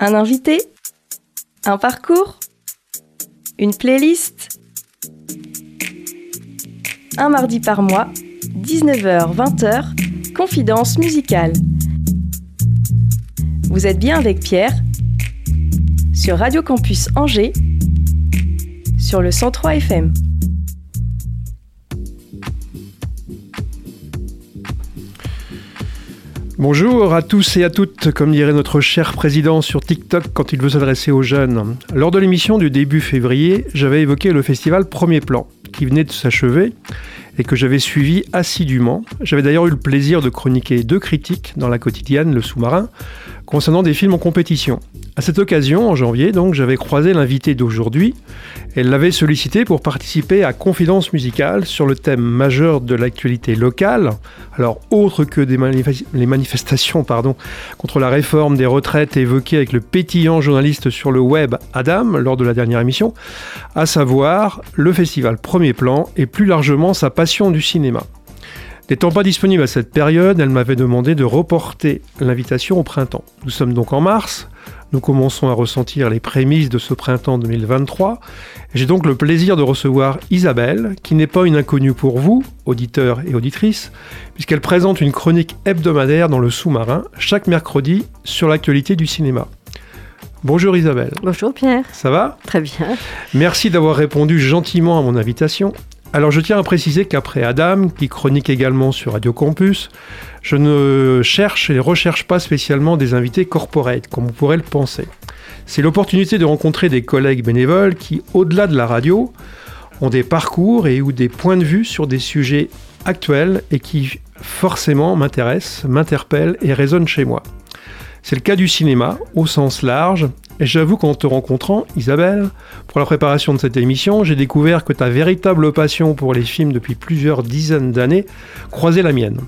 Un invité? Un parcours? Une playlist? Un mardi par mois, 19h-20h, confidence musicale. Vous êtes bien avec Pierre? Sur Radio Campus Angers? Sur le 103 FM. Bonjour à tous et à toutes, comme dirait notre cher président sur TikTok quand il veut s'adresser aux jeunes. Lors de l'émission du début février, j'avais évoqué le festival Premier Plan, qui venait de s'achever et que j'avais suivi assidûment. J'avais d'ailleurs eu le plaisir de chroniquer deux critiques dans la quotidienne Le Sous-Marin concernant des films en compétition. À cette occasion, en janvier, donc, j'avais croisé l'invité d'aujourd'hui. Elle l'avait sollicité pour participer à Confidence musicale sur le thème majeur de l'actualité locale. Alors, autre que les manifestations pardon, contre la réforme des retraites évoquées avec le pétillant journaliste sur le web Adam lors de la dernière émission, à savoir le festival Premier Plan et plus largement sa passion du cinéma. N'étant pas disponible à cette période, elle m'avait demandé de reporter l'invitation au printemps. Nous sommes donc en mars, nous commençons à ressentir les prémices de ce printemps 2023. J'ai donc le plaisir de recevoir Isabelle, qui n'est pas une inconnue pour vous, auditeurs et auditrices, puisqu'elle présente une chronique hebdomadaire dans le sous-marin chaque mercredi sur l'actualité du cinéma. Bonjour Isabelle. Bonjour Pierre. Ça va? Très bien. Merci d'avoir répondu gentiment à mon invitation. Alors je tiens à préciser qu'après Adam, qui chronique également sur Radio Campus, je ne cherche et recherche pas spécialement des invités corporate, comme on pourrait le penser. C'est l'opportunité de rencontrer des collègues bénévoles qui, au-delà de la radio, ont des parcours et ou des points de vue sur des sujets actuels et qui forcément m'intéressent, m'interpellent et résonnent chez moi. C'est le cas du cinéma au sens large et j'avoue qu'en te rencontrant, Isabelle, pour la préparation de cette émission, j'ai découvert que ta véritable passion pour les films depuis plusieurs dizaines d'années croisait la mienne.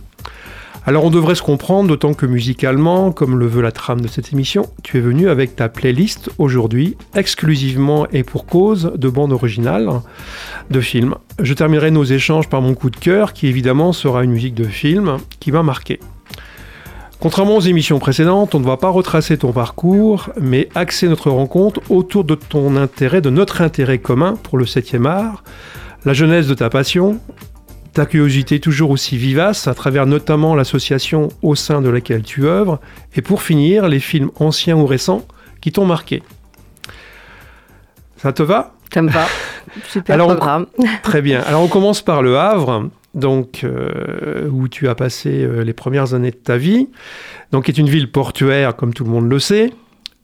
Alors on devrait se comprendre, d'autant que musicalement, comme le veut la trame de cette émission, tu es venu avec ta playlist aujourd'hui, exclusivement et pour cause de bandes originales de films. Je terminerai nos échanges par mon coup de cœur, qui évidemment sera une musique de film qui m'a marqué. Contrairement aux émissions précédentes, on ne va pas retracer ton parcours, mais axer notre rencontre autour de ton intérêt, de notre intérêt commun pour le 7e art, la jeunesse de ta passion, ta curiosité toujours aussi vivace à travers notamment l'association au sein de laquelle tu œuvres, et pour finir, les films anciens ou récents qui t'ont marqué. Ça te va? Ça me va. Super programme. très bien. Alors on commence par Le Havre donc euh, où tu as passé euh, les premières années de ta vie, donc est une ville portuaire comme tout le monde le sait,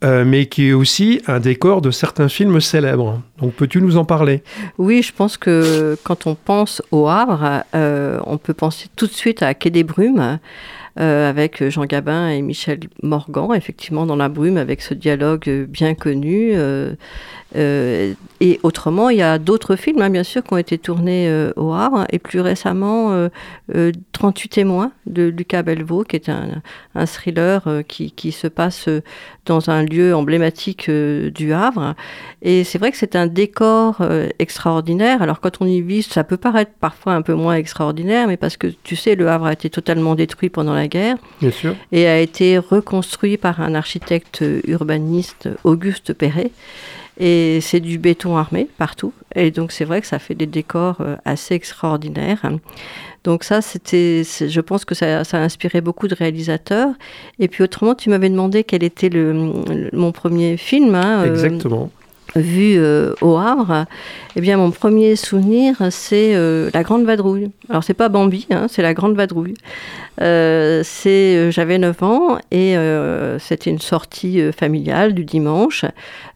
euh, mais qui est aussi un décor de certains films célèbres. Donc peux-tu nous en parler? Oui, je pense que quand on pense au Havre, on peut penser tout de suite à Quai des Brumes. Avec Jean Gabin et Michel Morgan, effectivement dans la brume, avec ce dialogue bien connu. Euh, et autrement, il y a d'autres films, hein, bien sûr, qui ont été tournés euh, au Havre. Et plus récemment, 38 euh, témoins de Lucas Belvaux, qui est un, un thriller qui, qui, se passe dans un lieu emblématique du Havre. Et c'est vrai que c'est un décor extraordinaire. Alors quand on y vit, ça peut paraître parfois un peu moins extraordinaire, mais parce que tu sais, le Havre a été totalement détruit pendant la guerre. Bien sûr. Et a été reconstruit par un architecte urbaniste, Auguste Perret. Et c'est du béton armé partout. Et donc c'est vrai que ça fait des décors euh, assez extraordinaires. Donc ça, c'était, je pense que ça, a inspiré beaucoup de réalisateurs. Et puis autrement, tu m'avais demandé quel était le, mon premier film. Hein, euh, Exactement vu euh, au Havre, eh bien mon premier souvenir c'est euh, la Grande Vadrouille. Alors c'est pas Bambi, hein, c'est la Grande Vadrouille. Euh, j'avais 9 ans et c'était une sortie familiale du dimanche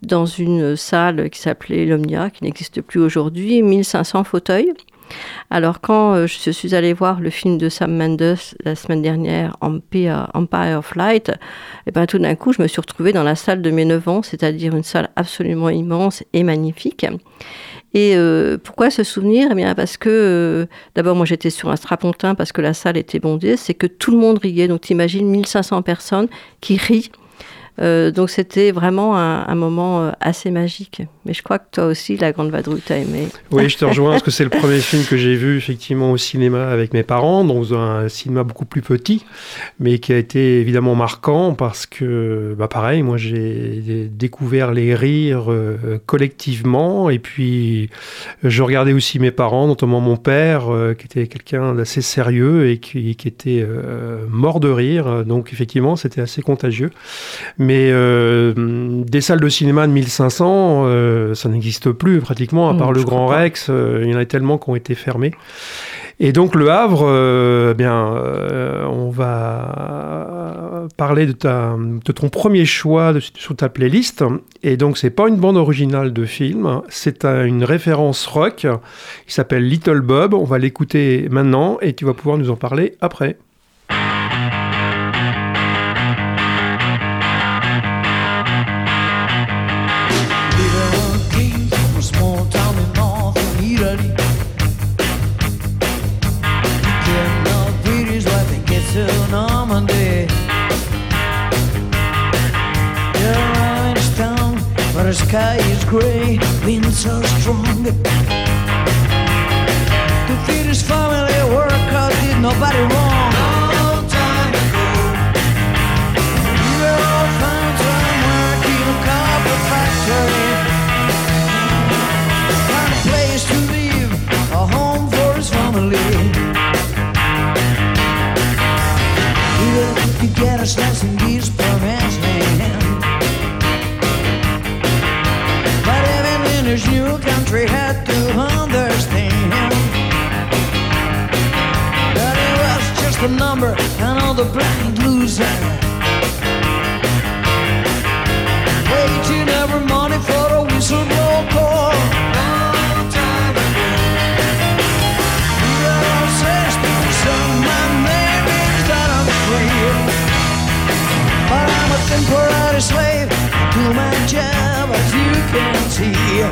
dans une salle qui s'appelait l'Omnia, qui n'existe plus aujourd'hui, 1500 fauteuils. Alors quand euh, je suis allée voir le film de Sam Mendes la semaine dernière, Empire, of Light, et eh ben tout d'un coup je me suis retrouvée dans la salle de mes 9 ans, c'est-à-dire une salle absolument immense et magnifique. Et euh, pourquoi ce souvenir? Eh bien parce que euh, d'abord moi j'étais sur un strapontin parce que la salle était bondée, c'est que tout le monde riait. Donc t'imagines 1500 personnes qui rient Euh, donc c'était vraiment un, moment euh, assez magique. Mais je crois que toi aussi, La Grande Vadrouille, t'as aimé. Oui, je te rejoins parce que c'est le premier film que j'ai vu effectivement au cinéma avec mes parents, dans un cinéma beaucoup plus petit, mais qui a été évidemment marquant parce que, bah pareil, moi j'ai découvert les rires euh, collectivement et puis je regardais aussi mes parents, notamment mon père, qui était quelqu'un d'assez sérieux et qui, qui était mort de rire. Donc effectivement, c'était assez contagieux. Mais euh, des salles de cinéma de 1500, euh, ça n'existe plus pratiquement, à part le Grand Rex. Euh, il y en a tellement qui ont été fermés. Et donc le Havre, eh bien, on va parler de, ta, de ton premier choix de, sur ta playlist. Et donc c'est pas une bande originale de film, c'est une référence rock qui s'appelle Little Bob. On va l'écouter maintenant et tu vas pouvoir nous en parler après. Sky is gray, wind so strong. To feed his family, work out did nobody wrong. Long time ago, we all found working a carpet factory. A place to live, a home for his family. Were together, slicing these poor his new country had to understand that he was just a number and all the blind loser. Waiting every morning for a whistleblower call. But I'm a temporary slave to my job, as you can see.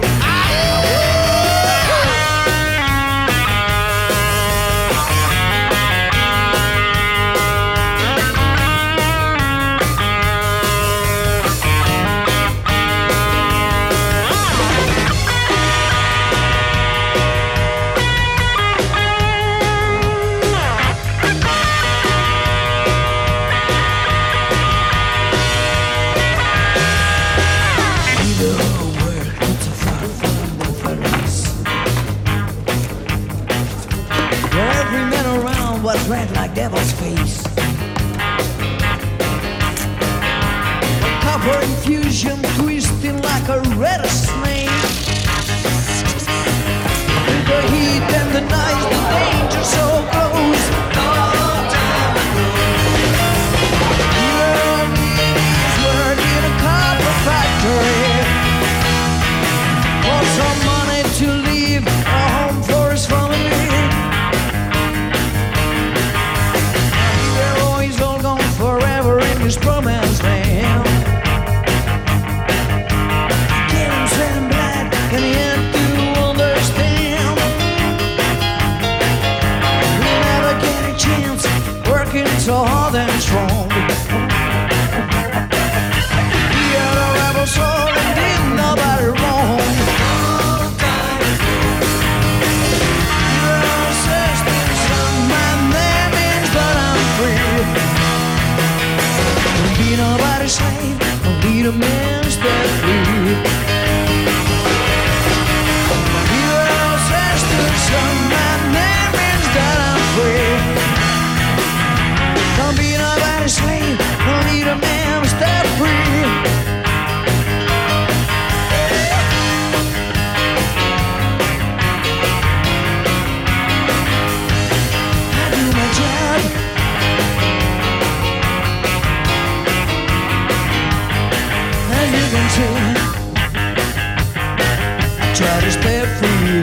Devil's face. Copper infusion twisting like a rattlesnake. With the heat and the night, the danger so his promised land. Don't be free.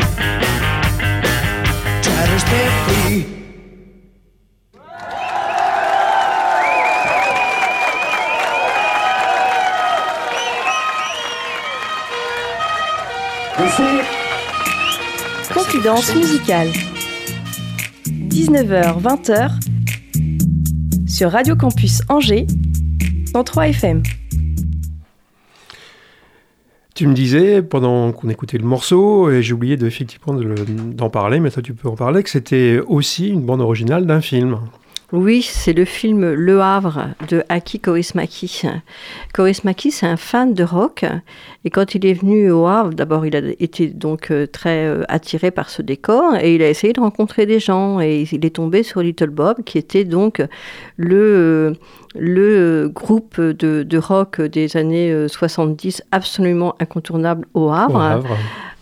To stay free. Confidence musicale. 19h-20h sur Radio Campus Angers, 103 FM. Tu me disais, pendant qu'on écoutait le morceau, et j'ai oublié de, effectivement d'en parler, mais toi tu peux en parler, que c'était aussi une bande originale d'un film. Oui, c'est le film Le Havre de Aki Kaurismäki. Kaurismäki, c'est un fan de rock. Et quand il est venu au Havre, d'abord, il a été donc euh, très euh, attiré par ce décor et il a essayé de rencontrer des gens. Et il est tombé sur Little Bob, qui était donc le, le groupe de, rock des années 70 euh, absolument incontournable. Au Havre.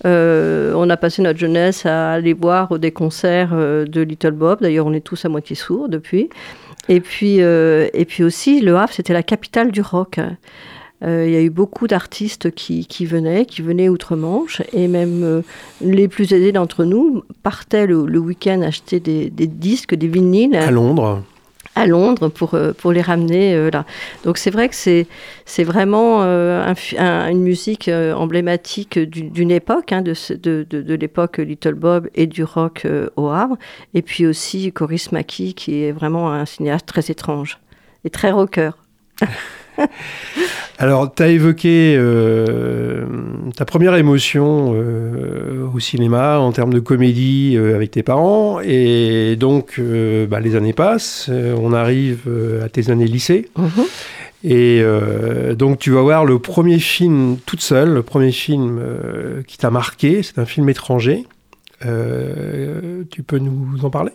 Euh, on a passé notre jeunesse à aller voir des concerts euh, de Little Bob. D'ailleurs, on est tous à moitié sourds depuis. Et puis, euh, et puis aussi, Le Havre, c'était la capitale du rock. Il y a eu beaucoup d'artistes qui, venaient, qui venaient outre-Manche, et même les plus aisés d'entre nous partaient le, week-end acheter des, des, disques, des vinyles. À Londres à Londres pour, euh, pour les ramener euh, là. Donc c'est vrai que c'est, c'est vraiment euh, une musique emblématique d'une époque, hein, de, de, de, l'époque Little Bob et du rock au Havre. Et puis aussi Coris Maki, qui est vraiment un cinéaste très étrange et très rocker. Alors, tu as évoqué euh, ta première émotion euh, au cinéma en termes de comédie euh, avec tes parents. Et donc, bah, les années passent, on arrive à tes années lycée. Mhm. Et donc, tu vas voir le premier film toute seule, le premier film qui t'a marqué. C'est un film étranger. tu peux nous en parler?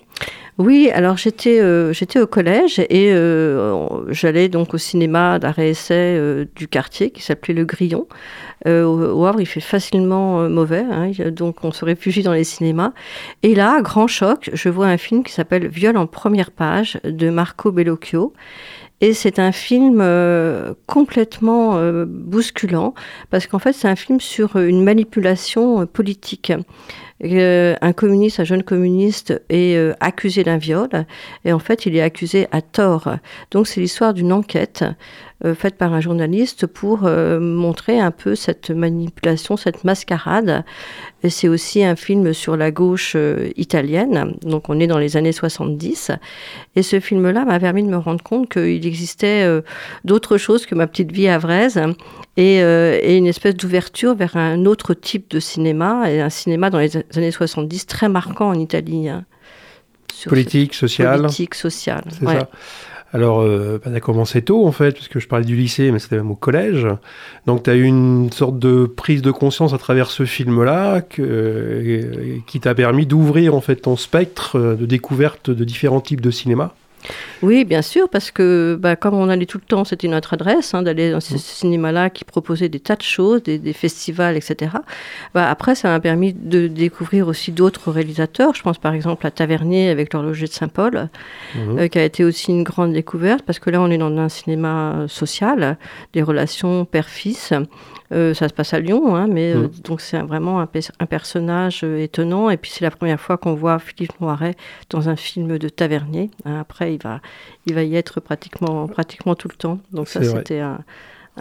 Oui, alors j'étais euh, j'étais au collège et euh, j'allais donc au cinéma d'arrêt essai euh, du quartier qui s'appelait Le Grillon. au Havre, il fait facilement mauvais, hein, donc on se réfugie dans les cinémas. Et là, grand choc, je vois un film qui s'appelle Viol en première page de Marco Bellocchio. Et c'est un film complètement bousculant parce qu'en fait c'est un film sur une manipulation politique. Un communiste, un jeune communiste est accusé d'un viol et en fait il est accusé à tort. Donc c'est l'histoire d'une enquête euh, faite par un journaliste pour montrer un peu cette manipulation, cette mascarade. Et c'est aussi un film sur la gauche italienne, donc on est dans les années 70. Et ce film-là m'a permis de me rendre compte qu'il existait d'autres choses que ma petite vie avraise et, et une espèce d'ouverture vers un autre type de cinéma, et un cinéma dans les années 70 très marquant en Italie. Politique, sociale. Politique, sociale. C'est ça. Alors, euh, bah, tu as commencé tôt, en fait, puisque je parlais du lycée, mais c'était même au collège. Donc, tu as eu une sorte de prise de conscience à travers ce film-là euh, qui t'a permis d'ouvrir, en fait, ton spectre de découverte de différents types de cinéma. Oui, bien sûr, parce que bah, comme on allait tout le temps, c'était notre adresse hein, d'aller dans ce mmh. cinéma-là qui proposait des tas de choses, des, festivals, etc. Bah, après, ça m'a permis de découvrir aussi d'autres réalisateurs. Je pense par exemple à Tavernier avec l'horloger de Saint-Paul, mmh. euh, qui a été aussi une grande découverte, parce que là, on est dans un cinéma social, des relations père-fils. Euh, ça se passe à Lyon, hein, mais euh, mmh. donc c'est vraiment un, un personnage étonnant. Et puis c'est la première fois qu'on voit Philippe Noiret dans un film de Tavernier. Hein, après, il va, il va y être pratiquement, pratiquement tout le temps. Donc ça, c'était un,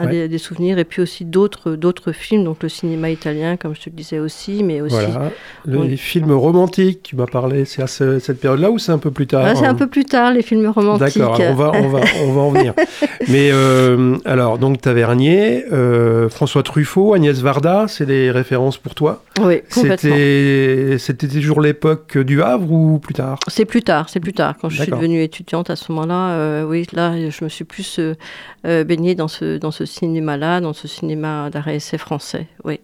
des, souvenirs. Et puis aussi d'autres, d'autres films, donc le cinéma italien, comme je te le disais aussi, mais aussi... Voilà. les films romantiques, tu m'as parlé, c'est à cette période-là ou c'est un peu plus tard ah, C'est un peu plus tard, les films romantiques. D'accord, on va, on, va, on va en venir. mais euh, alors, donc Tavernier, euh, François Truffaut, Agnès Varda, c'est des références pour toi? Oui, complètement. C'était, c'était toujours l'époque du Havre ou plus tard? C'est plus tard, c'est plus tard. Quand je suis devenue étudiante à ce moment-là, euh, oui, là, je me suis plus baignée dans ce, dans ce cinéma-là, dans ce cinéma d'arrêt essai français, oui.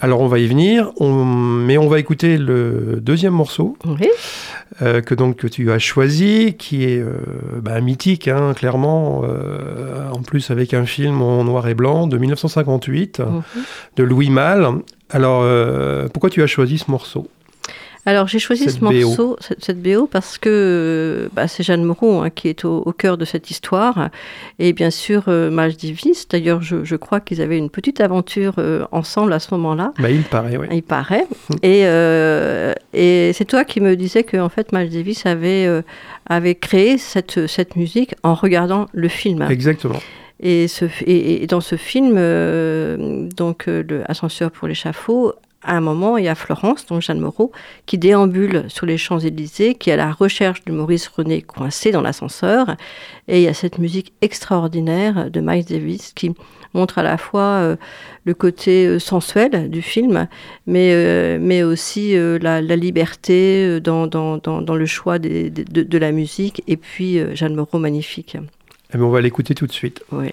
Alors on va y venir, mais on va écouter le deuxième morceau euh, que donc que tu as choisi, qui est euh, bah, mythique, hein, clairement, euh, en plus avec un film en noir et blanc de 1958 mhm. de Louis Malle. Alors pourquoi tu as choisi ce morceau? Alors j'ai choisi ce morceau, cette, BO, parce que bah, c'est Jeanne Moreau hein, qui est au, cœur de cette histoire. Et bien sûr, euh, Miles Davis, d'ailleurs je, crois qu'ils avaient une petite aventure euh, ensemble à ce moment-là. Bah, il paraît, oui. Il paraît. et, euh, et c'est toi qui me disais que en fait, Miles Davis avait, euh, avait créé cette, cette musique en regardant le film. Exactement. Et, ce, et, dans ce film, donc le Ascenseur pour l'échafaud, à un moment, il y a Florence, donc Jeanne Moreau, qui déambule sur les Champs-Élysées, qui est à la recherche de Maurice René coincé dans l'ascenseur. Et il y a cette musique extraordinaire de Miles Davis qui montre à la fois euh, le côté euh, sensuel du film, mais, euh, mais aussi la, liberté dans, dans, dans, le choix de, de, la musique. Et puis Jeanne Moreau, magnifique. Eh ben, on va l'écouter tout de suite. Oui.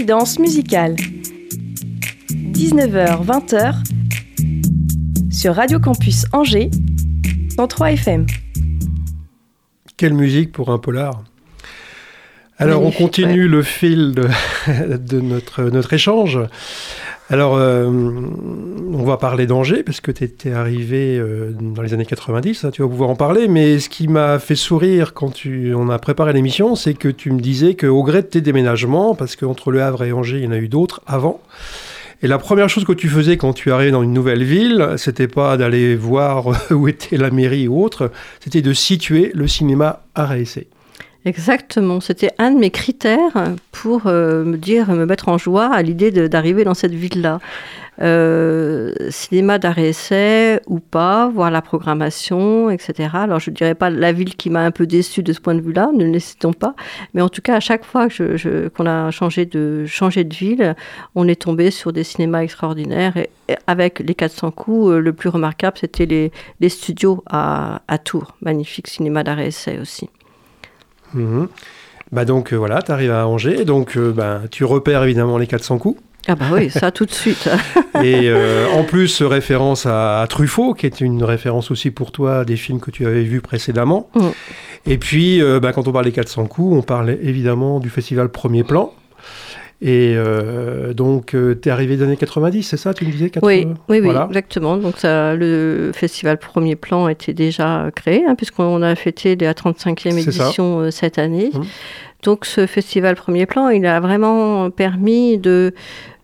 Confidence musicale. 19h-20h sur Radio Campus Angers, 103 FM. Quelle musique pour un polar alors on continue le fil de, notre, notre échange. Alors, euh, on va parler d'Angers, parce que tu étais arrivé euh, dans les années 90, hein, tu vas pouvoir en parler, mais ce qui m'a fait sourire quand tu, on a préparé l'émission, c'est que tu me disais qu'au gré de tes déménagements, parce qu'entre Le Havre et Angers, il y en a eu d'autres avant, et la première chose que tu faisais quand tu arrivais dans une nouvelle ville, c'était pas d'aller voir où était la mairie ou autre, c'était de situer le cinéma réessayer. Exactement, c'était un de mes critères pour euh, me dire, me mettre en joie à l'idée d'arriver dans cette ville-là. Euh, cinéma d'arrêt-essai ou pas, voir la programmation, etc. Alors je ne dirais pas la ville qui m'a un peu déçue de ce point de vue-là, ne le citons pas, mais en tout cas à chaque fois qu'on a changé de, ville, on est tombé sur des cinémas extraordinaires et, avec les 400 coups, euh, le plus remarquable c'était les, les, studios à, à Tours, magnifique cinéma d'arrêt-essai aussi. Mhm. Bah donc euh, voilà, tu arrives à Angers, donc euh, bah, tu repères évidemment les 400 coups. Ah bah oui, ça tout de suite. et euh, en plus, référence à, Truffaut, qui est une référence aussi pour toi des films que tu avais vus précédemment. Mm. Et puis, bah, quand on parle des 400 coups, on parlait évidemment du festival Premier Plan. Et euh, donc, euh, tu es arrivé des années 90, c'est ça, tu me disais Oui, oui, oui exactement. Donc, ça, le festival Premier Plan était déjà créé, hein, puisqu'on a fêté la 35e édition euh, cette année. Hum. Donc ce festival Premier Plan, il a vraiment permis de,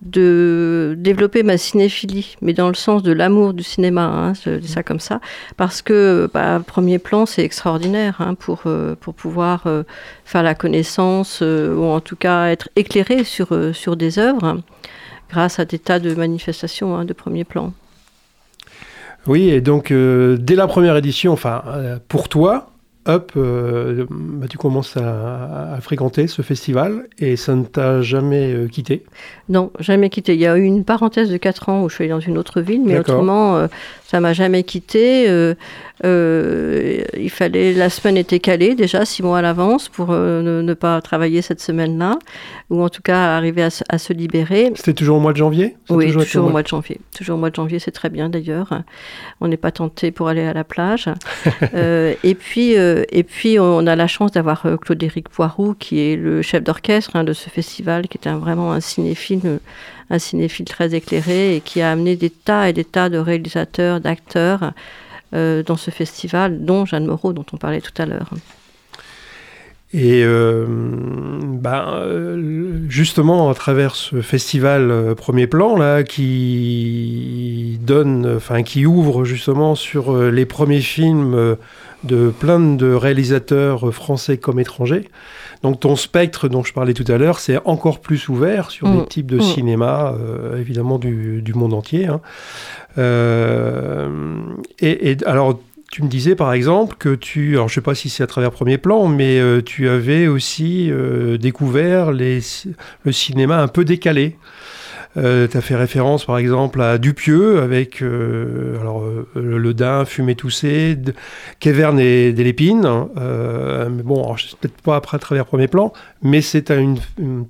développer ma cinéphilie, mais dans le sens de l'amour du cinéma, hein, je dis ça comme ça, parce que bah, Premier Plan, c'est extraordinaire hein, pour, euh, pour pouvoir euh, faire la connaissance, euh, ou en tout cas être éclairé sur, sur des œuvres, grâce à des tas de manifestations hein, de Premier Plan. Oui, et donc dès la première édition, enfin, pour toi, Up, euh, bah, tu commences à, fréquenter ce festival et ça ne t'a jamais euh, quitté? Non, jamais quitté. Il y a eu une parenthèse de 4 ans où je suis allée dans une autre ville, mais autrement, euh, ça m'a jamais quitté. Euh, il fallait, la semaine était calée déjà six mois à l'avance pour euh, ne, pas travailler cette semaine-là, ou en tout cas arriver à, se libérer. C'était toujours au mois de janvier? Oui, toujours, au mois de janvier. Toujours au mois de janvier, c'est très bien d'ailleurs. On n'est pas tenté pour aller à la plage. Euh, et puis, et puis, on a la chance d'avoir Claude-Éric Poiroux, qui est le chef d'orchestre hein, de ce festival, qui est un, vraiment un cinéphile un cinéphile très éclairé et qui a amené des tas et des tas de réalisateurs, d'acteurs euh, dans ce festival, dont Jeanne Moreau, dont on parlait tout à l'heure. Et euh, ben, euh, justement, à travers ce festival Premier Plan, là, qui donne, enfin, qui ouvre justement sur les premiers films de plein de réalisateurs français comme étrangers. Donc ton spectre dont je parlais tout à l'heure, c'est encore plus ouvert sur des mm. types de mm. cinéma, évidemment du, monde entier. Hein. Euh, et, alors, tu me disais par exemple que tu, alors je sais pas si c'est à travers Premier Plan, mais euh, tu avais aussi euh, découvert les, le cinéma un peu décalé. Tu as fait référence par exemple à Dupieux avec alors, Le Dain, Fumé Toussé, Keverne et Delépine. Hein, mais bon, peut-être pas après à travers Premier Plan, mais c'est un,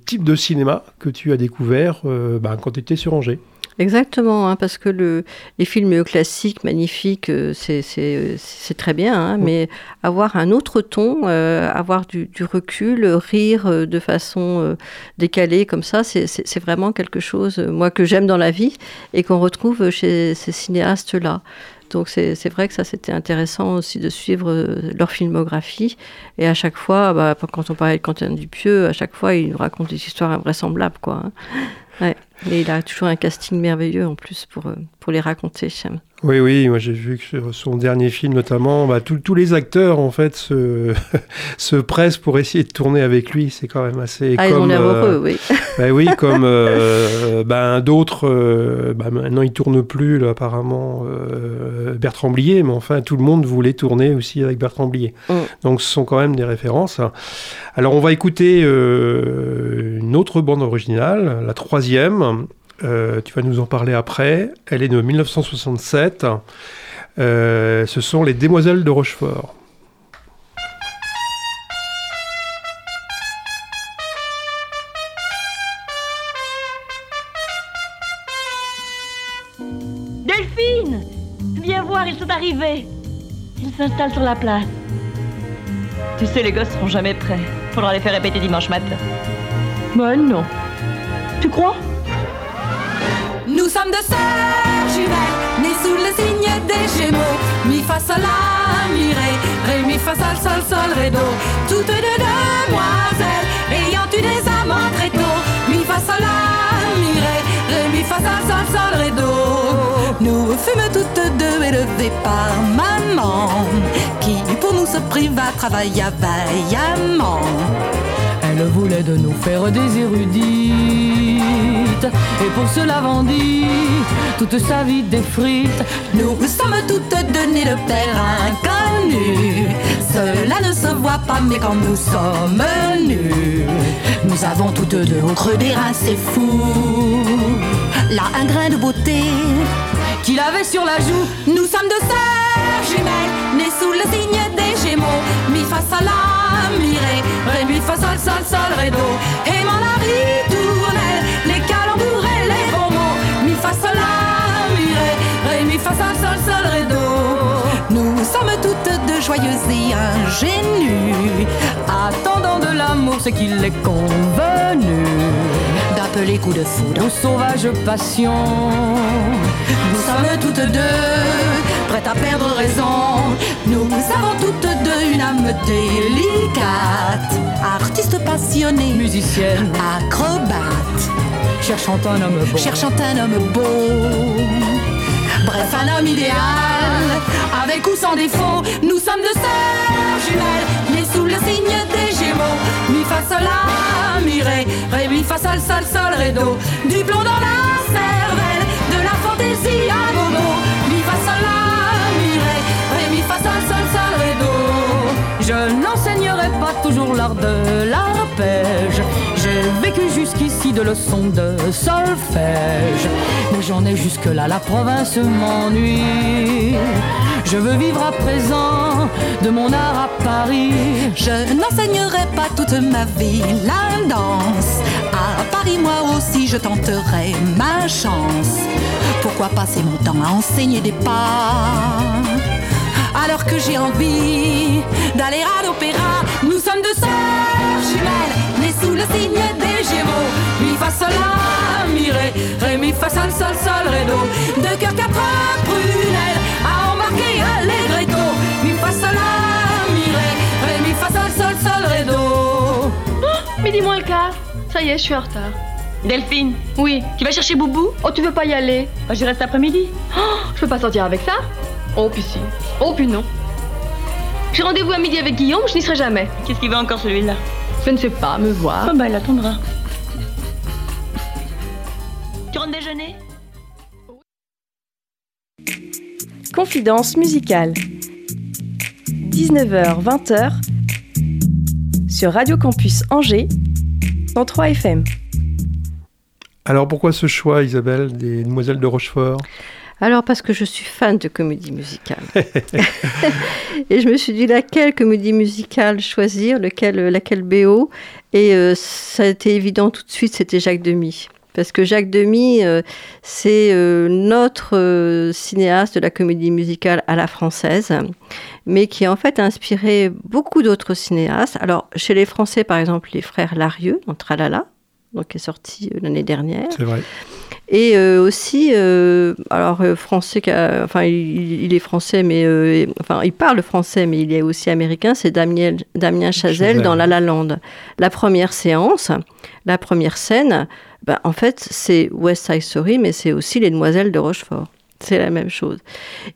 type de cinéma que tu as découvert ben, quand tu étais sur Angers. Exactement, hein, parce que le, les films classiques, magnifiques, euh, c'est très bien, hein, mais avoir un autre ton, euh, avoir du, recul, rire euh, de façon décalée comme ça, c'est vraiment quelque chose, moi, que j'aime dans la vie et qu'on retrouve chez ces cinéastes-là. Donc c'est vrai que ça c'était intéressant aussi de suivre leur filmographie et à chaque fois, bah, quand on parlait de Quentin Dupieux, à chaque fois il nous raconte des histoires invraisemblables quoi. Hein. Ouais. Et il a toujours un casting merveilleux en plus pour, euh, pour les raconter. Oui, oui, moi j'ai vu que sur son dernier film notamment, bah, tous les acteurs en fait se, se pressent pour essayer de tourner avec lui. C'est quand même assez. Ah, comme, ils ont euh, heureux, oui. Bah, oui, comme euh, bah, d'autres. Euh, bah, maintenant, il tourne plus là, apparemment Bertrand Blier, mais enfin tout le monde voulait tourner aussi avec Bertrand Blier. Mm. Donc ce sont quand même des références. Alors on va écouter une autre bande originale, la troisième. Euh, tu vas nous en parler après. Elle est de 1967. Euh, ce sont les Demoiselles de Rochefort. Delphine Viens voir, ils sont arrivés. Ils s'installent sur la place. Tu sais, les gosses seront jamais prêts. Faudra les faire répéter dimanche matin. Moi, non. Tu crois? Sommes deux sœurs jumelles, nées sous le signe des Gémeaux. Mi fa sol la mi ré, ré mi fa sol sol sol ré do. Toutes deux demoiselles, ayant eu des amants très tôt. Mi fa sol la mi ré, ré mi fa sol sol sol. Nous fûmes toutes deux élevées par maman, qui pour nous se priva travailla vaillamment. Elle voulait de nous faire des érudites. Et pour cela vendit toute sa vie des frites. Nous sommes toutes deux nées de père inconnu. Cela ne se voit pas mais quand nous sommes nus Nous avons toutes deux au creux des reins c'est fou. Là un grain de beauté qu'il avait sur la joue. Nous sommes deux sœurs jumelles nées sous le signe des Gémeaux. Mi face à la mi ré, ré mi fa sol sol sol ré Et mon ritournelle, les calembours et les bons mots Mi fa sol la mi ré, ré mi fa sol sol sol ré Nous sommes toutes deux joyeuses et ingénues Attendant de l'amour ce qu'il est convenu D'appeler coup de foudre aux sauvages passions Nous sommes toutes deux prête à perdre raison. Nous avons toutes deux une âme délicate, artiste pas passionnée, musicienne, acrobate, cherchant un homme beau. cherchant un homme beau. Bref, un homme idéal, avec ou sans défaut. Nous sommes deux sœurs jumelles, nées sous le signe des Gémeaux. Mi fa sol la mi ré, ré mi fa sol sol sol ré do. Du plomb dans la cervelle, de la fantaisie à gogo. Mi fa sol la mi ré, ré mi fa sol sol sol. Je n'enseignerai pas toujours l'art de l'arpège. J'ai vécu jusqu'ici de leçons de solfège. Mais j'en ai jusque-là, la province m'ennuie. Je veux vivre à présent de mon art à Paris. Je n'enseignerai pas toute ma vie la danse. Paris, moi aussi, je tenterai ma chance. Pourquoi passer mon temps à enseigner des pas? Alors que j'ai envie d'aller à l'opéra Nous sommes deux sœurs jumelles, nées sous le signe des Gémeaux. Mi fa sol la mi ré, ré fa sol sol sol ré. Deux cœurs quatre prunelles à embarquer allegretto. Mi fa sol la mi ré, ré mi fa sol sol sol ré do. Midi moins le quart. Ça y est, je suis en retard. Delphine, Oui. tu vas chercher Boubou Oh, tu veux pas y aller Moi, Je reste après-midi. Oh, je peux pas sortir avec ça Oh, puis si. Oh, puis non. J'ai rendez-vous à midi avec Guillaume, je n'y serai jamais. Qu'est-ce qu'il veut encore celui-là? Je ne sais pas, me voir. Ah bah, il attendra. Tu rentres déjeuner? Confidence musicale. 19h-20h sur Radio Campus Angers, 103 FM. Alors pourquoi ce choix, Isabelle, des Demoiselles de Rochefort? Alors parce que je suis fan de comédie musicale. et je me suis dit laquelle comédie musicale choisir, lequel, laquelle BO. Et euh, ça a été évident tout de suite, c'était Jacques Demy. Parce que Jacques Demy, euh, c'est euh, notre euh, cinéaste de la comédie musicale à la française, mais qui a en fait inspiré beaucoup d'autres cinéastes. Alors, chez les Français, par exemple, les frères Larieux, dans Tralala, donc qui est sorti euh, l'année dernière. C'est vrai. Et euh, aussi, euh, alors euh, français, a- enfin il, il est français, mais enfin il parle français, mais il est aussi américain. C'est Damien, Damien Chazelle Chazelle. dans La La Land. La première séance, la première scène, ben, en fait c'est West Side Story, mais c'est aussi Les Demoiselles de Rochefort. C'est la même chose.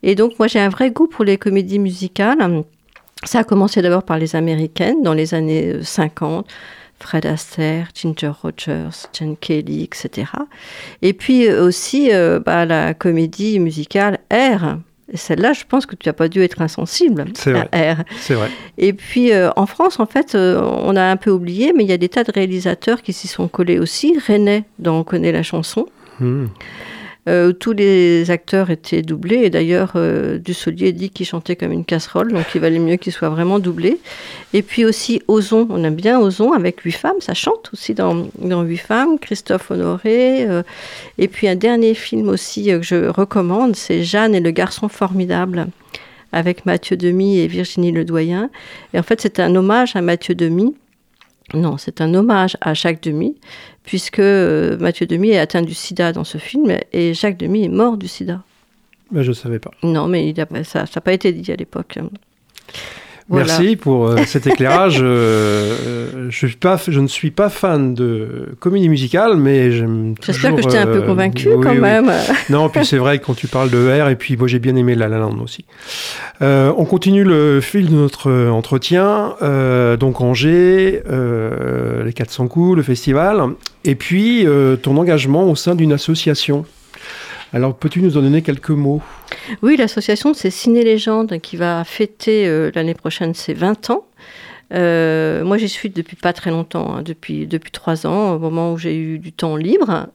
Et donc moi j'ai un vrai goût pour les comédies musicales. Ça a commencé d'abord par les américaines dans les années euh, 50. Fred Astaire, Ginger Rogers, Jen Kelly, etc. Et puis euh, aussi euh, bah, la comédie musicale R. Et celle-là, je pense que tu n'as pas dû être insensible à R. C'est vrai. Et puis euh, en France, en fait, euh, on a un peu oublié, mais il y a des tas de réalisateurs qui s'y sont collés aussi. René, dont on connaît la chanson. Hmm. Euh, tous les acteurs étaient doublés. Et d'ailleurs euh, Dussolier dit qu'il chantait comme une casserole donc il valait mieux qu'il soit vraiment doublé. Et puis aussi Ozon. On aime bien Ozon avec huit femmes. Ça chante aussi dans, huit femmes. Christophe Honoré euh, et puis un dernier film aussi que je recommande c'est Jeanne et le garçon formidable avec Mathieu Demy et Virginie Ledoyen et en fait c'est un hommage à Mathieu Demy. Non, c'est un hommage à Jacques Demy, puisque euh, Mathieu Demy est atteint du sida dans ce film et Jacques Demy est mort du sida. Ben, je ne savais pas. Non, mais il a- ça n'a pas été dit à l'époque. Voilà. Merci pour euh, cet éclairage. Euh, euh, je, suis pas, je ne suis pas fan de comédie musicale, mais j'aime J'espère que je t'ai un peu convaincu oui, quand oui. même. Non, puis c'est vrai quand tu parles de R, et puis moi j'ai bien aimé La La Land aussi. On continue le fil de notre entretien. Donc Angers, les 400 coups, le festival, et puis ton engagement au sein d'une association. Alors peux-tu nous en donner quelques mots? Oui, l'association, c'est Ciné Légende qui va fêter euh, l'année prochaine ses 20 ans. Euh, moi, j'y suis depuis pas très longtemps, hein, depuis, depuis trois ans, au moment où j'ai eu du temps libre.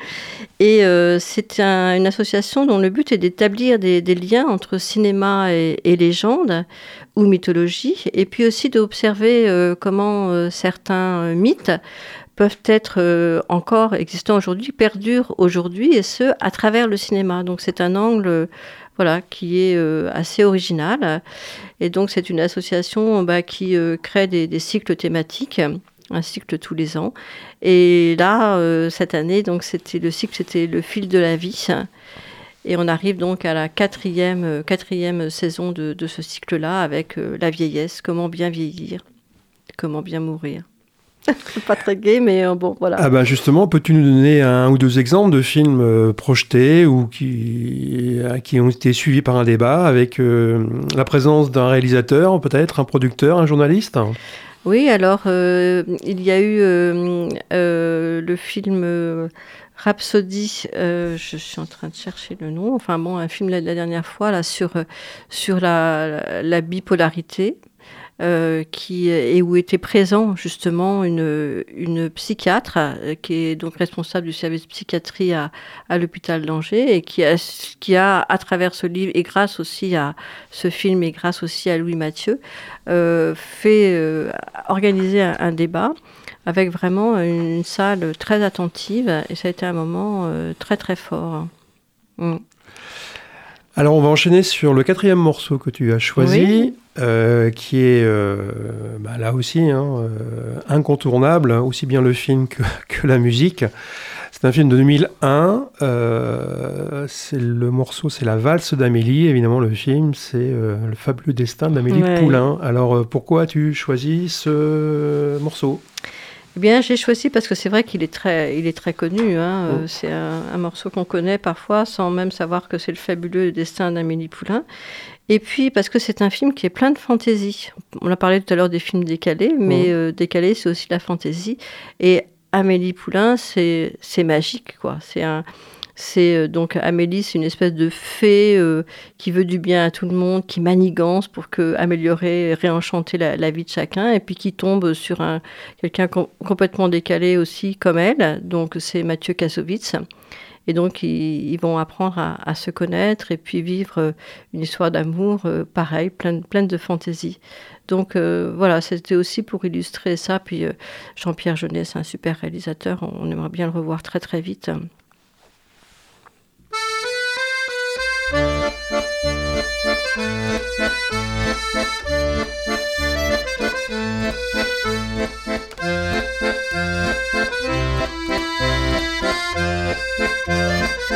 et euh, c'est un- une association dont le but est d'établir des, liens entre cinéma et, légende ou mythologie, et puis aussi d'observer comment certains mythes peuvent être euh, encore existants aujourd'hui, perdurent aujourd'hui, et ce, à travers le cinéma. Donc c'est un angle voilà, qui est euh, assez original. Et donc c'est une association bah, qui euh, crée des, cycles thématiques, un cycle tous les ans. Et là, cette année, donc c'était le cycle, c'était le fil de la vie. Et on arrive donc à la quatrième, quatrième saison de, ce cycle-là avec la vieillesse, comment bien vieillir, comment bien mourir. pas très gay, mais euh, bon, voilà. Ah bah justement, peux-tu nous donner un ou deux exemples de films euh, projetés ou qui, euh, qui ont été suivis par un débat avec la présence d'un réalisateur, peut-être un producteur, un journaliste? Oui, alors il y a eu le film Rhapsody, euh, je suis en train de chercher le nom, enfin bon, un film la, la dernière fois là sur, sur la, la bipolarité. Euh, qui et où était présent justement une, une psychiatre euh, qui est donc responsable du service psychiatrie à, à l'hôpital d'Angers et qui a, qui a à travers ce livre et grâce aussi à ce film et grâce aussi à Louis Mathieu euh, fait euh, organiser un, un débat avec vraiment une salle très attentive et ça a été un moment euh, très très fort. Mm. Alors on va enchaîner sur le quatrième morceau que tu as choisi, Oui. euh, qui est euh, bah, là aussi hein, euh, incontournable, aussi bien le film que, que la musique. C'est un film de 2001. euh, c'est le morceau, c'est la valse d'Amélie. Évidemment, le film, c'est le fabuleux destin d'Amélie Ouais. Poulain. Alors pourquoi as-tu choisi ce morceau? Eh bien, j'ai choisi parce que c'est vrai qu'il est très, il est très connu. hein, euh, Oh. C'est un, un morceau qu'on connaît parfois sans même savoir que c'est le fabuleux destin d'Amélie Poulain. Et puis parce que c'est un film qui est plein de fantaisie. On a parlé tout à l'heure des films décalés, mais Mhm. euh, décalé, c'est aussi la fantaisie. Et Amélie Poulain, c'est c'est magique, quoi. C'est un c'est euh, donc Amélie, c'est une espèce de fée euh, qui veut du bien à tout le monde, qui manigance pour que améliorer, réenchanter la, la vie de chacun, et puis qui tombe sur un quelqu'un com- complètement décalé aussi comme elle. Donc c'est Mathieu Kassovitz. Et donc ils, vont apprendre à, se connaître et puis vivre euh, une histoire d'amour euh, pareil, pleine, pleine de fantaisie. Donc voilà, c'était aussi pour illustrer ça. Puis Jean-Pierre Jeunet, c'est un super réalisateur. On, on aimerait bien le revoir très très vite.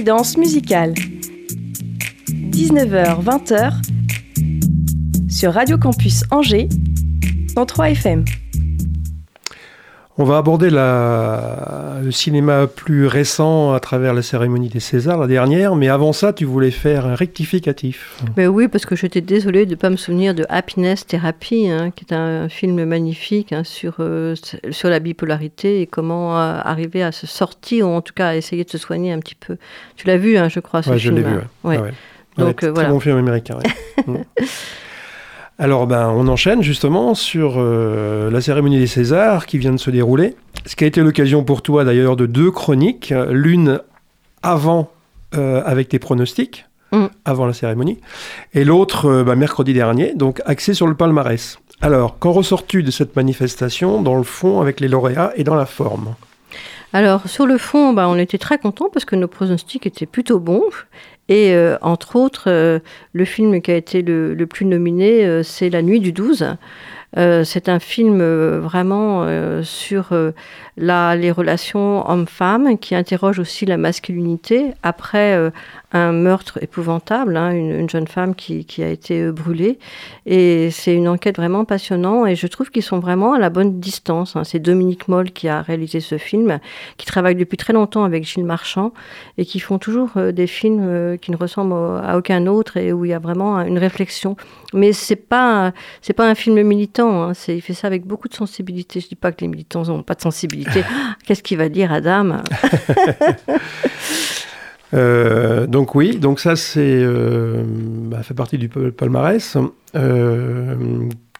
Confidence musicale. 19h-20h sur Radio Campus Angers, 103 FM. On va aborder la- le cinéma plus récent à travers la cérémonie des Césars, la dernière, mais avant ça, tu voulais faire un rectificatif. Mais oui, parce que j'étais désolée de ne pas me souvenir de Happiness Therapy, hein, qui est un film magnifique hein, sur, euh, sur la bipolarité et comment euh, arriver à se sortir, ou en tout cas à essayer de se soigner un petit peu. Tu l'as vu, hein, je crois, ce Ouais, je film. l'ai vu. ouais. Ouais. Ah ouais. Donc, euh, très bon film américain. ouais. Mm. Alors, ben, on enchaîne justement sur euh, la cérémonie des Césars qui vient de se dérouler. Ce qui a été l'occasion pour toi d'ailleurs de deux chroniques, l'une avant euh, avec tes pronostics, Mm. avant la cérémonie, et l'autre euh, bah, mercredi dernier, donc axé sur le palmarès. Alors, qu'en ressors-tu de cette manifestation dans le fond avec les lauréats et dans la forme? Alors, sur le fond, bah, on était très contents parce que nos pronostics étaient plutôt bons. Et euh, entre autres, le film qui a été le, le plus nominé, c'est La Nuit du 12. Euh, c'est un film euh, vraiment euh, sur la, les relations hommes-femmes qui interroge aussi la masculinité après euh, un meurtre épouvantable, hein, une, une jeune femme qui, qui a été euh, brûlée. Et c'est une enquête vraiment passionnante et je trouve qu'ils sont vraiment à la bonne distance. hein. C'est Dominique Moll qui a réalisé ce film, qui travaille depuis très longtemps avec Gilles Marchand et qui font toujours euh, des films qui ne ressemblent à aucun autre et où il y a vraiment une réflexion. Mais c'est pas c'est pas un film militant. hein. Il fait ça avec beaucoup de sensibilité. Je dis pas que les militants n'ont pas de sensibilité. Qu'est-ce qu'il va dire Adam? Euh, donc oui, donc ça c'est euh, bah, fait partie du pal- palmarès. Euh,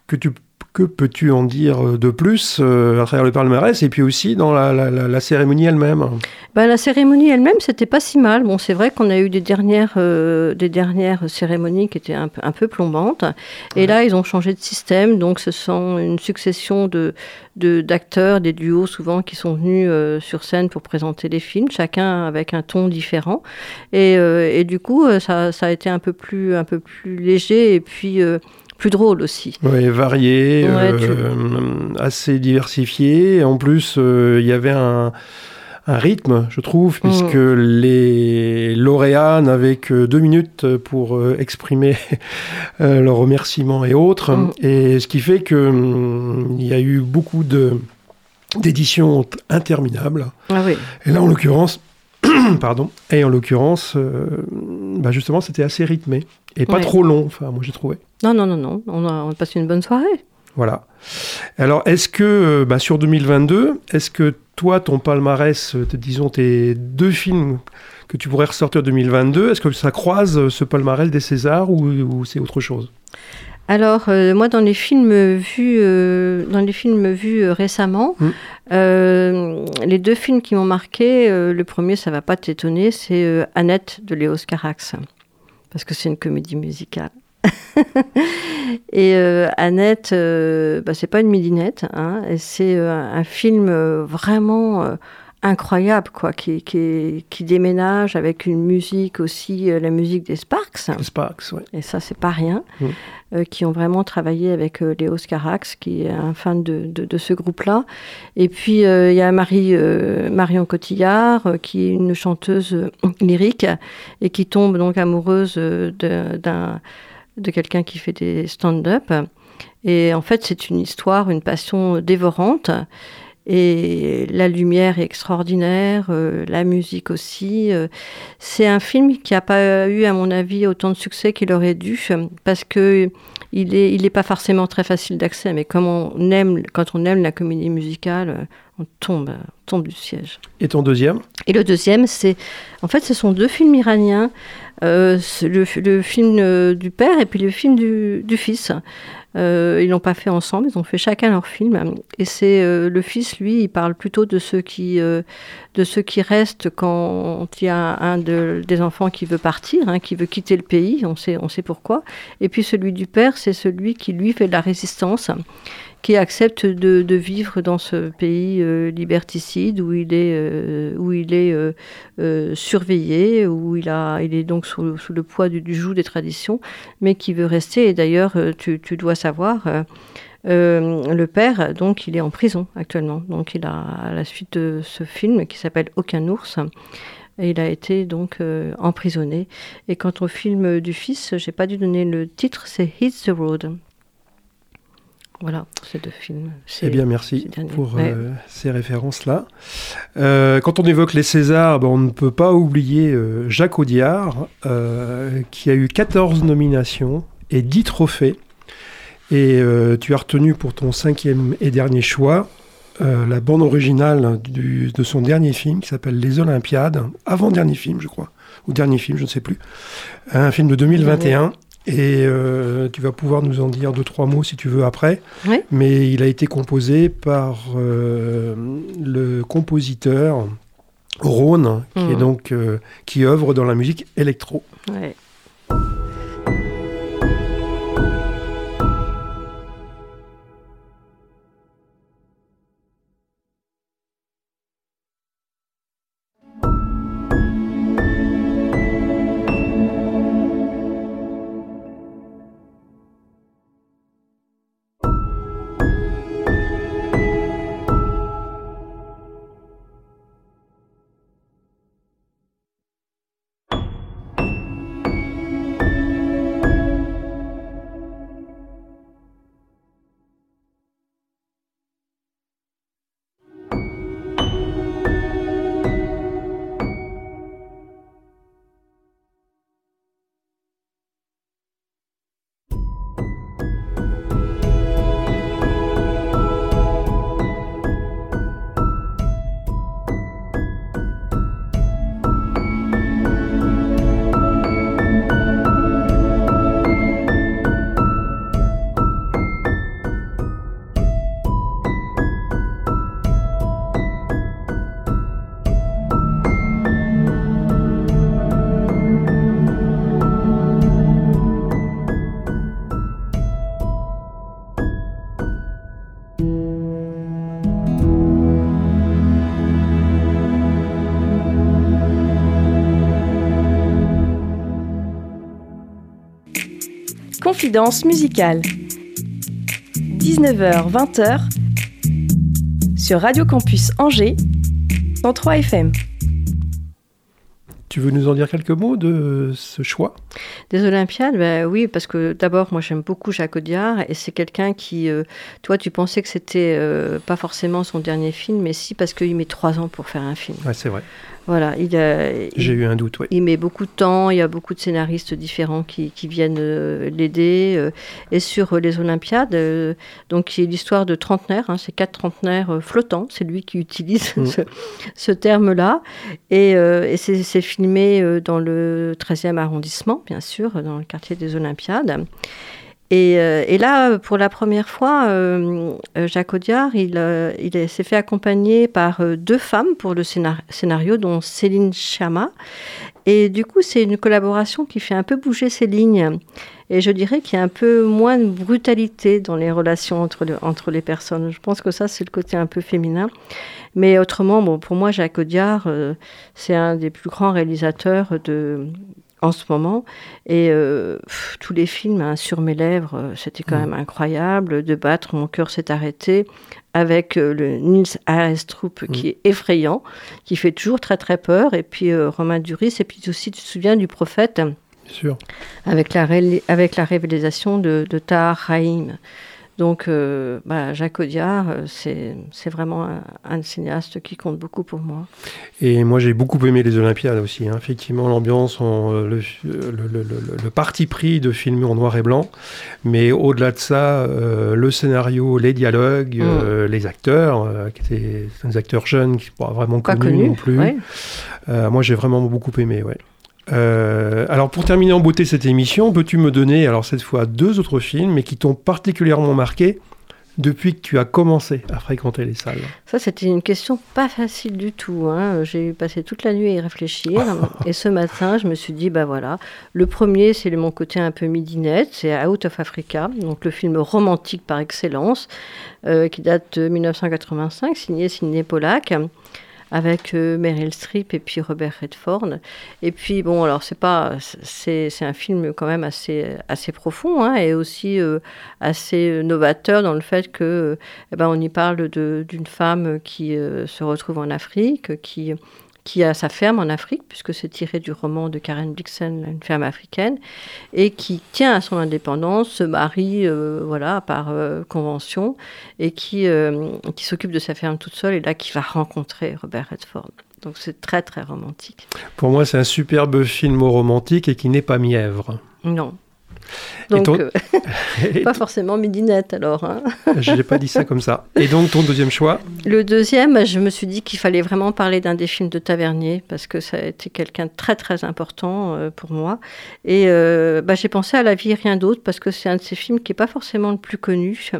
que tu que peux-tu en dire de plus euh, à travers le palmarès et puis aussi dans la, la- la- la cérémonie elle-même? Ben, la cérémonie elle-même, c'était pas si mal. Bon, c'est vrai qu'on a eu des dernières, euh, des dernières cérémonies qui étaient un peu, un peu plombantes. Et là, ils ont changé de système. Donc, ce sont une succession de, de- d'acteurs, des duos souvent qui sont venus euh, sur scène pour présenter les films, chacun avec un ton différent. Et, euh, et du coup, euh, ça, ça a été un peu plus, un peu plus léger et puis euh, plus drôle aussi. Oui, varié, Ouais, tu- euh, assez diversifié. En plus, euh, il y avait un, un rythme, je trouve, Mm. puisque les lauréats n'avaient que deux minutes pour euh, exprimer leurs remerciements et autres. Mm. Et ce qui fait que hum, il y a eu beaucoup d'éditions interminables. Ah oui. Et là, en l'occurrence, pardon, et en l'occurrence, euh, bah justement, c'était assez rythmé et pas Ouais. trop long. Enfin, moi, j'ai trouvé. Non, non, non, non. On a, on a passé une bonne soirée. Voilà. Alors, est-ce que euh, bah, sur 2022, est-ce que toi, ton palmarès, euh, disons tes deux films que tu pourrais ressortir 2022, est-ce que ça croise ce palmarès des Césars ou, ou c'est autre chose? Alors, euh, moi, dans les films vus, euh, dans les films vus euh, récemment, Mm. les deux films qui m'ont marqué, le premier, ça va pas t'étonner, c'est Annette de Léos Carax, parce que c'est une comédie musicale. et Annette, bah, c'est pas une midinette, hein, c'est un film vraiment incroyable, quoi, qui, qui, qui déménage avec une musique aussi, euh, la musique des Sparks Les Sparks, ouais. et ça c'est pas rien, Mm. euh, qui ont vraiment travaillé avec euh, Léo Scarax, qui est un fan de, de, de ce groupe-là. Et puis euh, il y a Marie, Marion Cotillard, qui est une chanteuse lyrique et qui tombe donc amoureuse d'un, de quelqu'un qui fait des stand-up. Et en fait c'est une histoire, une passion dévorante. Et la lumière est extraordinaire, euh, la musique aussi. euh, c'est un film qui n'a pas eu, à mon avis, autant de succès qu'il aurait dû, euh, parce que il est, il est pas forcément très facile d'accès. Mais comme on aime, quand on aime la comédie musicale, on tombe, on tombe du siège. Et ton deuxième? Et le deuxième, c'est, en fait, ce sont deux films iraniens, euh, le, le film du père et puis le film du, du fils. Euh, ils l'ont pas fait ensemble, ils ont fait chacun leur film. Et c'est euh, le fils, lui, il parle plutôt de ceux qui, euh, de ceux qui restent quand il y a un de, des enfants qui veut partir, hein, qui veut quitter le pays. On sait, on sait pourquoi. Et puis celui du père, c'est celui qui lui fait de la résistance qui accepte de, vivre dans ce pays euh, liberticide où il est, euh, où il est euh, surveillé, où il, a, il est donc sous, sous le poids du, joug des traditions, mais qui veut rester. Et d'ailleurs, tu, tu dois savoir, le père, donc, il est en prison actuellement. Donc, il a, à la suite de ce film qui s'appelle Aucun ours, il a été donc emprisonné. Et quant au film du fils, j'ai pas dû donner le titre, c'est Hit the Road. Voilà, ces deux films. Eh bien, merci pour Ouais. euh, ces références-là. Euh, quand on évoque les Césars, ben, on ne peut pas oublier euh, Jacques Audiard, qui a eu 14 nominations et 10 trophées. Et tu as retenu pour ton cinquième et dernier choix la bande originale du- de son dernier film qui s'appelle Les Olympiades, avant-dernier film, je crois, ou dernier film, je ne sais plus. Un film de 2021. Et euh, tu vas pouvoir nous en dire deux, trois mots si tu veux après. Oui. Mais il a été composé par euh, le compositeur Rhône, qui est Mhm. donc euh, qui œuvre dans la musique électro. Ouais. Confidence musicale. 19h-20h sur Radio Campus Angers, 103 FM. Tu veux nous en dire quelques mots de ce choix? Des Olympiades, ben oui, parce que d'abord, moi j'aime beaucoup Jacques Audiard et c'est quelqu'un qui, euh, toi, tu pensais que c'était euh, pas forcément son dernier film, mais si parce qu'il met trois ans pour faire un film. Ouais, c'est vrai. Voilà, il, J'ai eu un doute, oui. il met beaucoup de temps, il y a beaucoup de scénaristes différents qui, qui viennent euh, l'aider. euh, et sur euh, les Olympiades, donc il y a l'histoire de trentenaires, hein, c'est quatre trentenaires flottants, c'est lui qui utilise Mm. ce, ce terme-là. Et, et c'est filmé dans le 13e arrondissement, bien sûr, dans le quartier des Olympiades. Et, euh, et là, pour la première fois, euh, euh, Jacques Audiard, il, il est- s'est fait accompagner par deux femmes pour le scénar- scénario, dont Céline Chama. Et du coup, c'est une collaboration qui fait un peu bouger ces lignes. Et je dirais qu'il y a un peu moins de brutalité dans les relations entre, le- entre les personnes. Je pense que ça, c'est le côté un peu féminin. Mais autrement, bon, pour moi, Jacques Audiard, c'est un des plus grands réalisateurs de, en ce moment. Et euh, pff, tous les films hein, sur mes lèvres, euh, c'était quand Mm. même incroyable. De battre, mon cœur s'est arrêté avec euh, le Nils Arestrup qui est effrayant, qui fait toujours très très peur. Et puis euh, Romain Duris. Et puis aussi, tu te souviens du prophète Bien sûr. avec la, avec la révélation de, de Tahar Rahim. Donc, euh, bah, Jacques Audiard, euh, c'est vraiment un, un cinéaste qui compte beaucoup pour moi. Et moi, j'ai beaucoup aimé les Olympiades aussi. hein. Effectivement, l'ambiance, euh, le, le, le- le- le parti pris de filmer en noir et blanc. Mais au-delà de ça, euh, le scénario, les dialogues, Mm. euh, les acteurs, qui étaient des acteurs jeunes qui ne sont pas vraiment connus connu, non plus. ouais. Moi, j'ai vraiment beaucoup aimé, ouais. Euh, alors, pour terminer en beauté cette émission, peux-tu me donner, alors cette fois, deux autres films, mais qui t'ont particulièrement marqué depuis que tu as commencé à fréquenter les salles? Ça, c'était une question pas facile du tout. hein. J'ai passé toute la nuit à y réfléchir. et ce matin, je me suis dit, bah voilà, le premier, c'est mon côté un peu midinette, c'est Out of Africa, donc le film romantique par excellence, euh, qui date de 1985, signé Sidney Pollack avec euh, Meryl Streep et puis Robert Redford. Et puis bon, alors c'est pas, c'est un film quand même assez assez profond hein, et aussi euh, assez novateur dans le fait que eh ben, on y parle d'une femme qui euh, se retrouve en Afrique, qui qui a sa ferme en Afrique, puisque c'est tiré du roman de Karen Blixen, Une ferme africaine, et qui tient à son indépendance, se marie euh, voilà, par euh, convention, et qui, euh, qui s'occupe de sa ferme toute seule, et là qui va rencontrer Robert Redford. Donc c'est très très romantique. Pour moi, c'est un superbe film romantique et qui n'est pas mièvre. Non. Donc, ton- euh, pas forcément midinette alors. hein. Je n'ai pas dit ça comme ça. Et donc, ton deuxième choix? Le deuxième, je me suis dit qu'il fallait vraiment parler d'un des films de Tavernier parce que ça a été quelqu'un de très très important euh, pour moi. Et euh, bah, j'ai pensé à La vie et rien d'autre parce que c'est un de ces films qui n'est pas forcément le plus connu.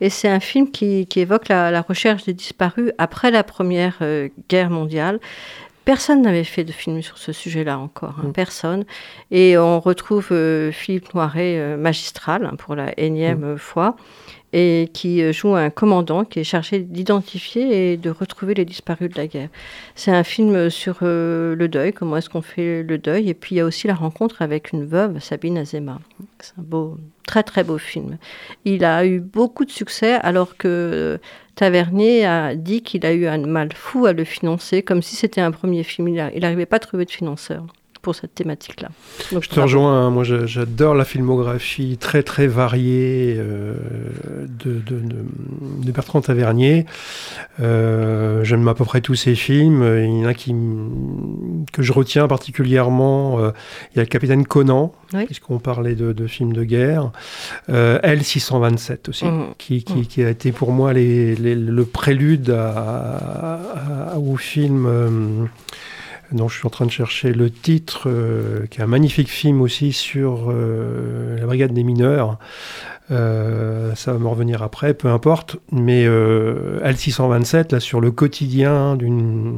Et c'est un film qui, qui évoque la, la recherche des disparus après la Première Guerre mondiale. Personne n'avait fait de film sur ce sujet-là encore, hein, Mm. personne. Et on retrouve euh, Philippe Noiret, euh, magistral, hein, pour la énième fois, et qui euh, joue un commandant qui est chargé d'identifier et de retrouver les disparus de la guerre. C'est un film sur euh, le deuil, comment est-ce qu'on fait le deuil, et puis il y a aussi la rencontre avec une veuve, Sabine Azema. C'est un beau, très très beau film. Il a eu beaucoup de succès alors que Tavernier a dit qu'il a eu un mal fou à le financer, comme si c'était un premier film. Il n'arrivait pas à trouver de financeur pour cette thématique-là. Donc, Je te rejoins. hein. Moi, j'adore la filmographie très très variée euh, de, de- de- de Bertrand Tavernier. Euh, J'aime à peu près tous ses films. Il y en a qui que je retiens particulièrement. Euh, il y a le Capitaine Conan, Oui. puisqu'on parlait de, de films de guerre. Euh, L627 aussi, Mhm. qui, qui- qui a été pour moi les- les- le prélude à- à- au film. Dont je suis en train de chercher le titre, euh, qui est un magnifique film aussi sur euh, la brigade des mineurs. Euh, ça va me revenir après, peu importe. Mais euh, L627, là, sur le quotidien d'une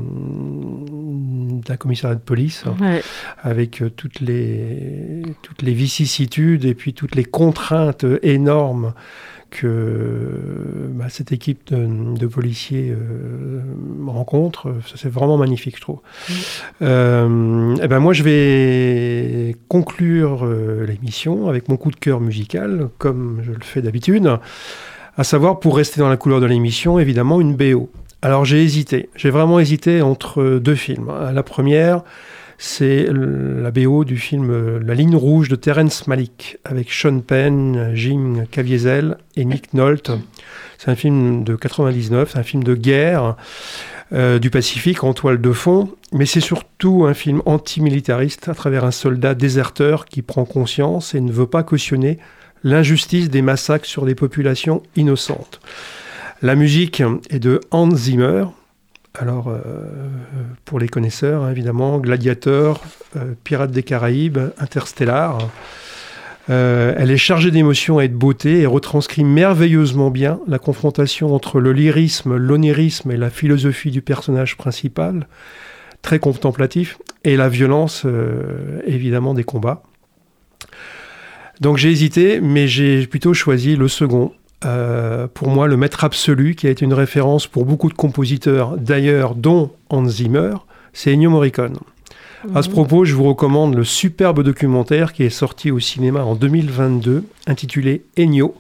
d'un commissariat de police, Ouais. avec toutes les, toutes les vicissitudes et puis toutes les contraintes énormes que bah, cette équipe de, de policiers euh, rencontre. Ça, c'est vraiment magnifique, je trouve. Euh, eh ben moi, je vais conclure euh, l'émission avec mon coup de cœur musical, comme je le fais d'habitude, à savoir, pour rester dans la couleur de l'émission, évidemment, une BO. Alors j'ai hésité, j'ai vraiment hésité entre deux films. La première, c'est la BO du film euh, La ligne rouge de Terence Malick avec Sean Penn, Jim Caviezel et Nick Nolte. C'est un film de 99, c'est un film de guerre euh, du Pacifique en toile de fond, mais c'est surtout un film antimilitariste à travers un soldat déserteur qui prend conscience et ne veut pas cautionner l'injustice des massacres sur des populations innocentes. La musique est de Hans Zimmer, alors, euh, pour les connaisseurs, hein, évidemment, Gladiateur, euh, Pirates des Caraïbes, Interstellar. Euh, elle est chargée d'émotion et de beauté et retranscrit merveilleusement bien la confrontation entre le lyrisme, l'onirisme et la philosophie du personnage principal, très contemplatif, et la violence, évidemment, des combats. Donc j'ai hésité, mais j'ai plutôt choisi le second, euh, pour moi, le maître absolu, qui a été une référence pour beaucoup de compositeurs, d'ailleurs, dont Hans Zimmer, c'est Ennio Morricone. À ce propos, je vous recommande le superbe documentaire qui est sorti au cinéma en 2022, intitulé Ennio.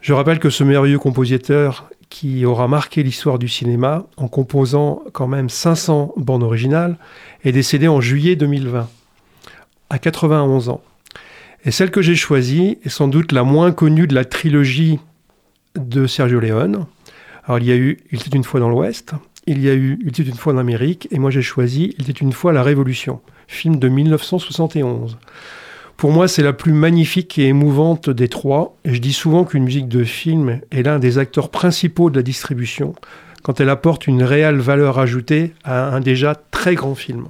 Je rappelle que ce merveilleux compositeur qui aura marqué l'histoire du cinéma en composant quand même 500 bandes originales est décédé en juillet 2020, à 91 ans. Et celle que j'ai choisie est sans doute la moins connue de la trilogie de Sergio Leone. Alors il y a eu Il était une fois dans l'Ouest, il y a eu Il était une fois en Amérique, et moi j'ai choisi Il était une fois la Révolution, film de 1971. Pour moi, c'est la plus magnifique et émouvante des trois, et je dis souvent qu'une musique de film est l'un des acteurs principaux de la distribution, quand elle apporte une réelle valeur ajoutée à un déjà très grand film.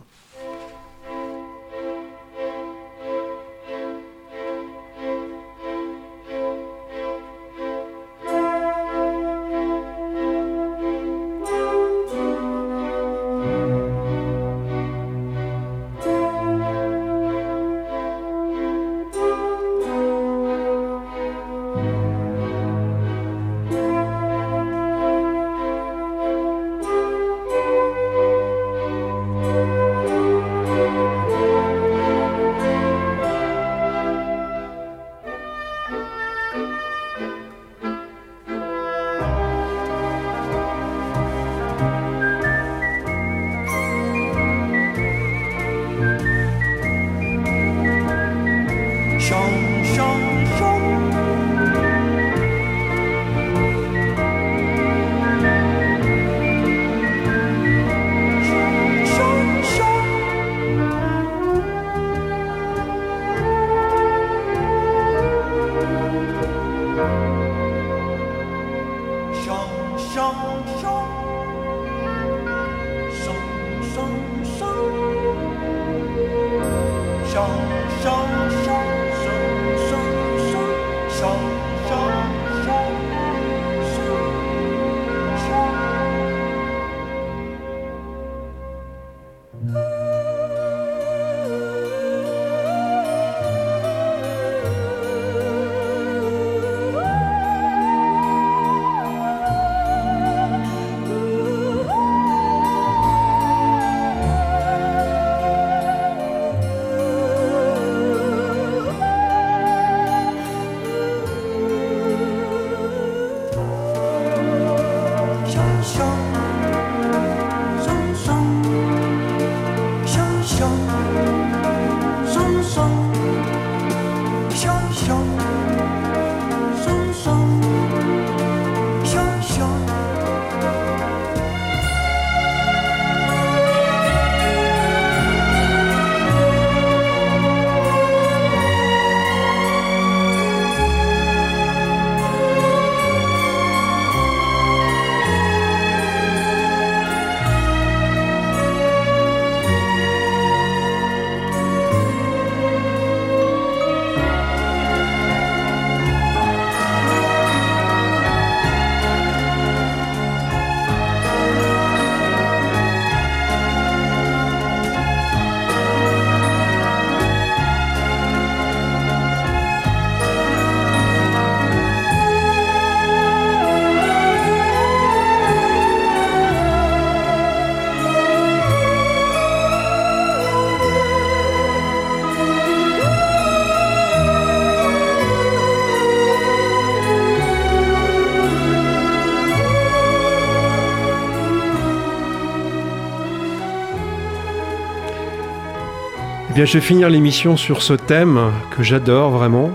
Eh bien, je vais finir l'émission sur ce thème que j'adore vraiment.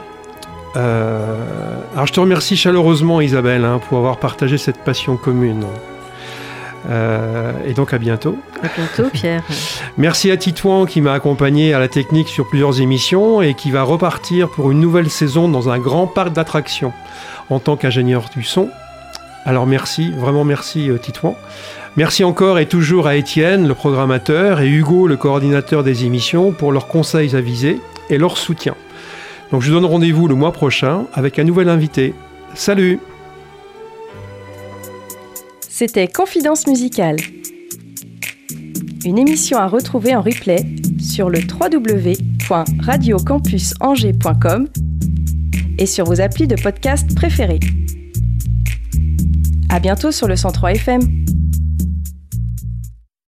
Euh, alors, je te remercie chaleureusement, Isabelle, hein, pour avoir partagé cette passion commune. Euh, et donc à bientôt. À bientôt, Pierre. Merci à Titouan qui m'a accompagné à la technique sur plusieurs émissions et qui va repartir pour une nouvelle saison dans un grand parc d'attractions en tant qu'ingénieur du son. Alors merci, vraiment merci euh, Titouan. Merci encore et toujours à Étienne, le programmateur, et Hugo, le coordinateur des émissions, pour leurs conseils avisés et leur soutien. Donc je vous donne rendez-vous le mois prochain avec un nouvel invité. Salut C'était Confidence musicale. Une émission à retrouver en replay sur le www.radiocampusangers.com et sur vos applis de podcast préférés. À bientôt sur le 103 FM.